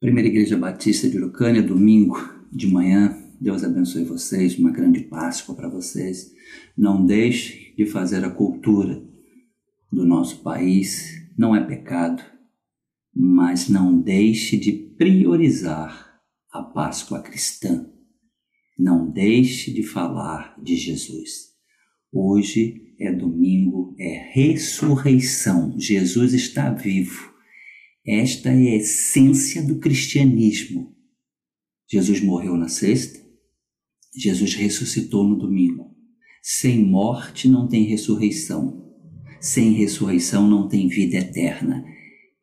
Primeira Igreja Batista de Urucânia, domingo de manhã. Deus abençoe vocês, uma grande Páscoa para vocês. Não deixe de fazer a cultura do nosso país. Não é pecado, mas não deixe de priorizar a Páscoa cristã. Não deixe de falar de Jesus. Hoje é domingo, é ressurreição. Jesus está vivo. Esta é a essência do cristianismo. Jesus morreu na sexta, Jesus ressuscitou no domingo. Sem morte não tem ressurreição. Sem ressurreição não tem vida eterna.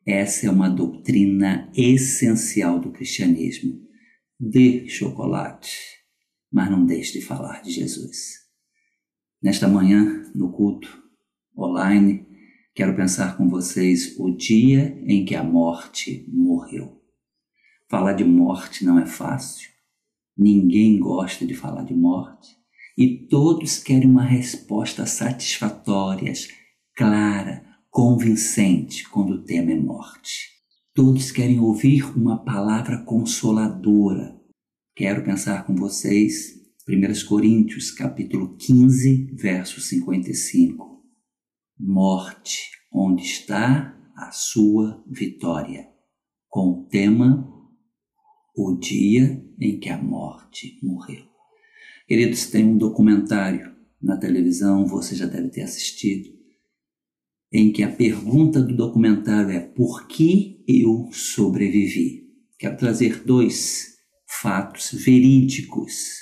Essa é uma doutrina essencial do cristianismo. Dê chocolate, mas não deixe de falar de Jesus. Nesta manhã, no culto online, Quero pensar com vocês o dia em que a morte morreu. Falar de morte não é fácil. Ninguém gosta de falar de morte. E todos querem uma resposta satisfatória, clara, convincente quando o tema é morte. Todos querem ouvir uma palavra consoladora. Quero pensar com vocês 1 Coríntios, capítulo 15, verso 55 morte, onde está a sua vitória, com o tema O dia em que a morte morreu. Queridos, tem um documentário na televisão, você já deve ter assistido, em que a pergunta do documentário é: por que eu sobrevivi? Quero trazer dois fatos verídicos.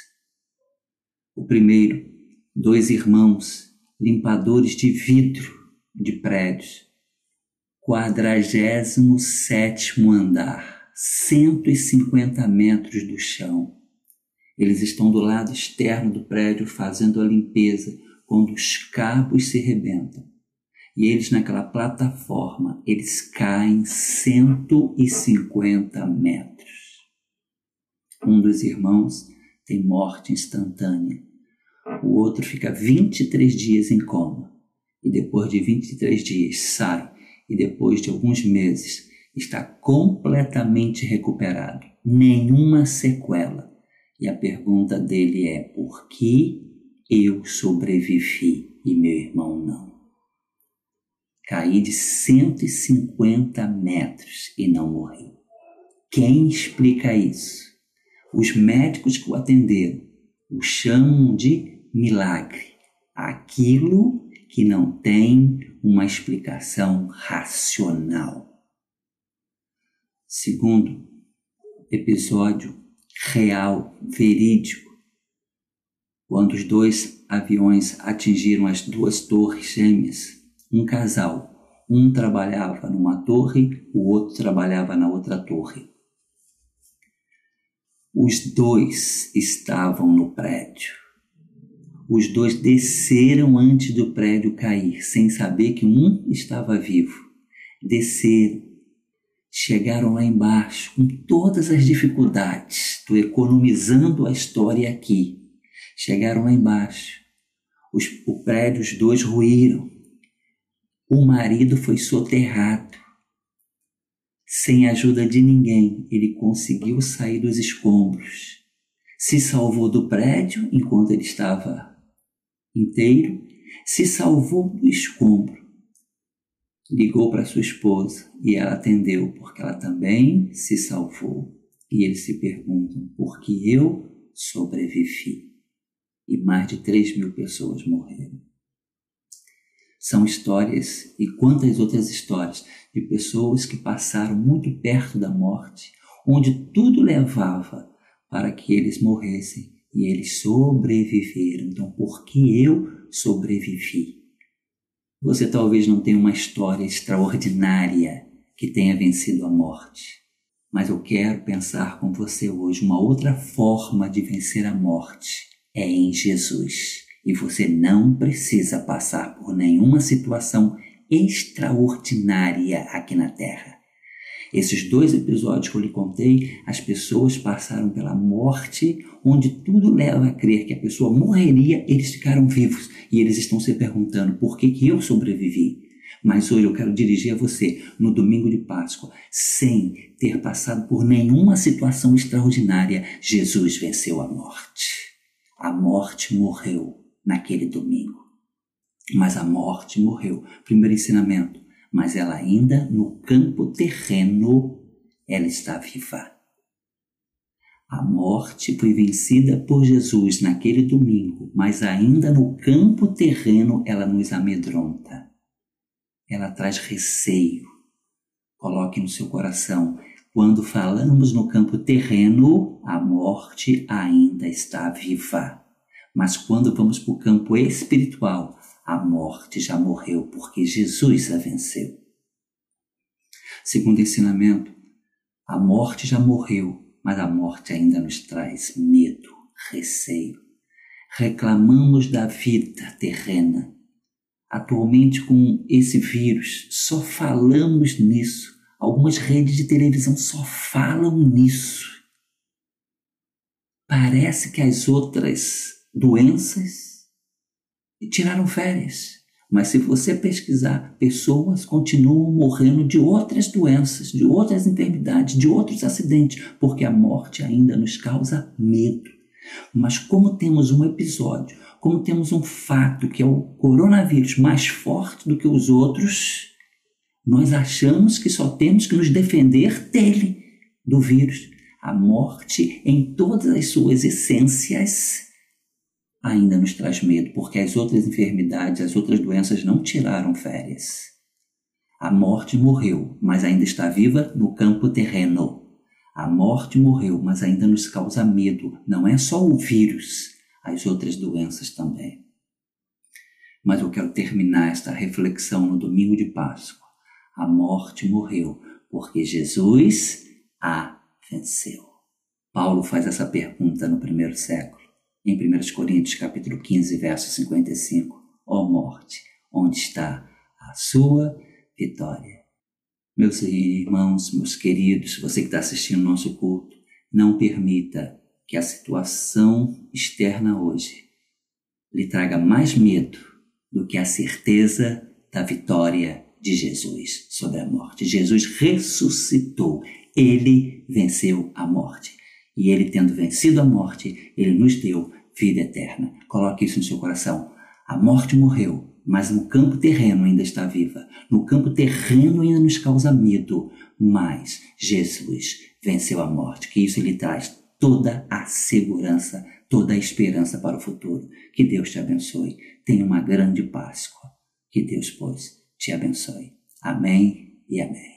O primeiro, dois irmãos limpadores de vidro de prédios. 47 andar, 150 metros do chão. Eles estão do lado externo do prédio fazendo a limpeza quando os cabos se rebentam. E eles naquela plataforma, eles caem 150 metros. Um dos irmãos tem morte instantânea o outro fica 23 dias em coma e depois de 23 dias sai e depois de alguns meses está completamente recuperado, nenhuma sequela. E a pergunta dele é: por que eu sobrevivi e meu irmão não? Caí de 150 metros e não morri. Quem explica isso? Os médicos que o atenderam o chamam de milagre, aquilo que não tem uma explicação racional. Segundo episódio real, verídico, quando os dois aviões atingiram as duas torres gêmeas, um casal, um trabalhava numa torre, o outro trabalhava na outra torre. Os dois estavam no prédio os dois desceram antes do prédio cair, sem saber que um estava vivo. Desceram, chegaram lá embaixo com todas as dificuldades. Estou economizando a história aqui. Chegaram lá embaixo. Os, o prédio, os dois ruíram. O marido foi soterrado. Sem ajuda de ninguém, ele conseguiu sair dos escombros. Se salvou do prédio enquanto ele estava inteiro, se salvou do escombro. Ligou para sua esposa e ela atendeu, porque ela também se salvou. E eles se perguntam: por que eu sobrevivi? E mais de 3 mil pessoas morreram. São histórias e quantas outras histórias de pessoas que passaram muito perto da morte, onde tudo levava para que eles morressem e eles sobreviveram. Então, por que eu sobrevivi? Você talvez não tenha uma história extraordinária que tenha vencido a morte, mas eu quero pensar com você hoje uma outra forma de vencer a morte é em Jesus. E você não precisa passar por nenhuma situação extraordinária aqui na Terra. Esses dois episódios que eu lhe contei, as pessoas passaram pela morte, onde tudo leva a crer que a pessoa morreria, eles ficaram vivos e eles estão se perguntando por que, que eu sobrevivi. Mas hoje eu quero dirigir a você no domingo de Páscoa, sem ter passado por nenhuma situação extraordinária. Jesus venceu a morte. A morte morreu naquele domingo. Mas a morte morreu. Primeiro ensinamento. Mas ela ainda no campo terreno, ela está viva. A morte foi vencida por Jesus naquele domingo, mas ainda no campo terreno ela nos amedronta. Ela traz receio. Coloque no seu coração. Quando falamos no campo terreno, a morte ainda está viva. Mas quando vamos para o campo espiritual, a morte já morreu porque Jesus a venceu. Segundo ensinamento, a morte já morreu mas a morte ainda nos traz medo, receio. Reclamamos da vida terrena. Atualmente, com esse vírus, só falamos nisso. Algumas redes de televisão só falam nisso. Parece que as outras doenças tiraram férias. Mas se você pesquisar, pessoas continuam morrendo de outras doenças, de outras enfermidades, de outros acidentes, porque a morte ainda nos causa medo. Mas como temos um episódio, como temos um fato que é o coronavírus mais forte do que os outros, nós achamos que só temos que nos defender dele, do vírus. A morte, em todas as suas essências, ainda nos traz medo, porque as outras enfermidades, as outras doenças não tiraram férias. A morte morreu, mas ainda está viva no campo terreno. A morte morreu, mas ainda nos causa medo. Não é só o vírus, as outras doenças também. Mas eu quero terminar esta reflexão no domingo de Páscoa. A morte morreu, porque Jesus a venceu. Paulo faz essa pergunta no primeiro século em 1 Coríntios capítulo 15, verso 55, ó morte, onde está a sua vitória? Meus irmãos, meus queridos, você que está assistindo nosso culto, não permita que a situação externa hoje lhe traga mais medo do que a certeza da vitória de Jesus sobre a morte. Jesus ressuscitou, ele venceu a morte. E ele, tendo vencido a morte, ele nos deu vida eterna. Coloque isso no seu coração. A morte morreu, mas no campo terreno ainda está viva. No campo terreno ainda nos causa medo, mas Jesus venceu a morte. Que isso lhe traz toda a segurança, toda a esperança para o futuro. Que Deus te abençoe. Tenha uma grande Páscoa. Que Deus, pois, te abençoe. Amém e amém.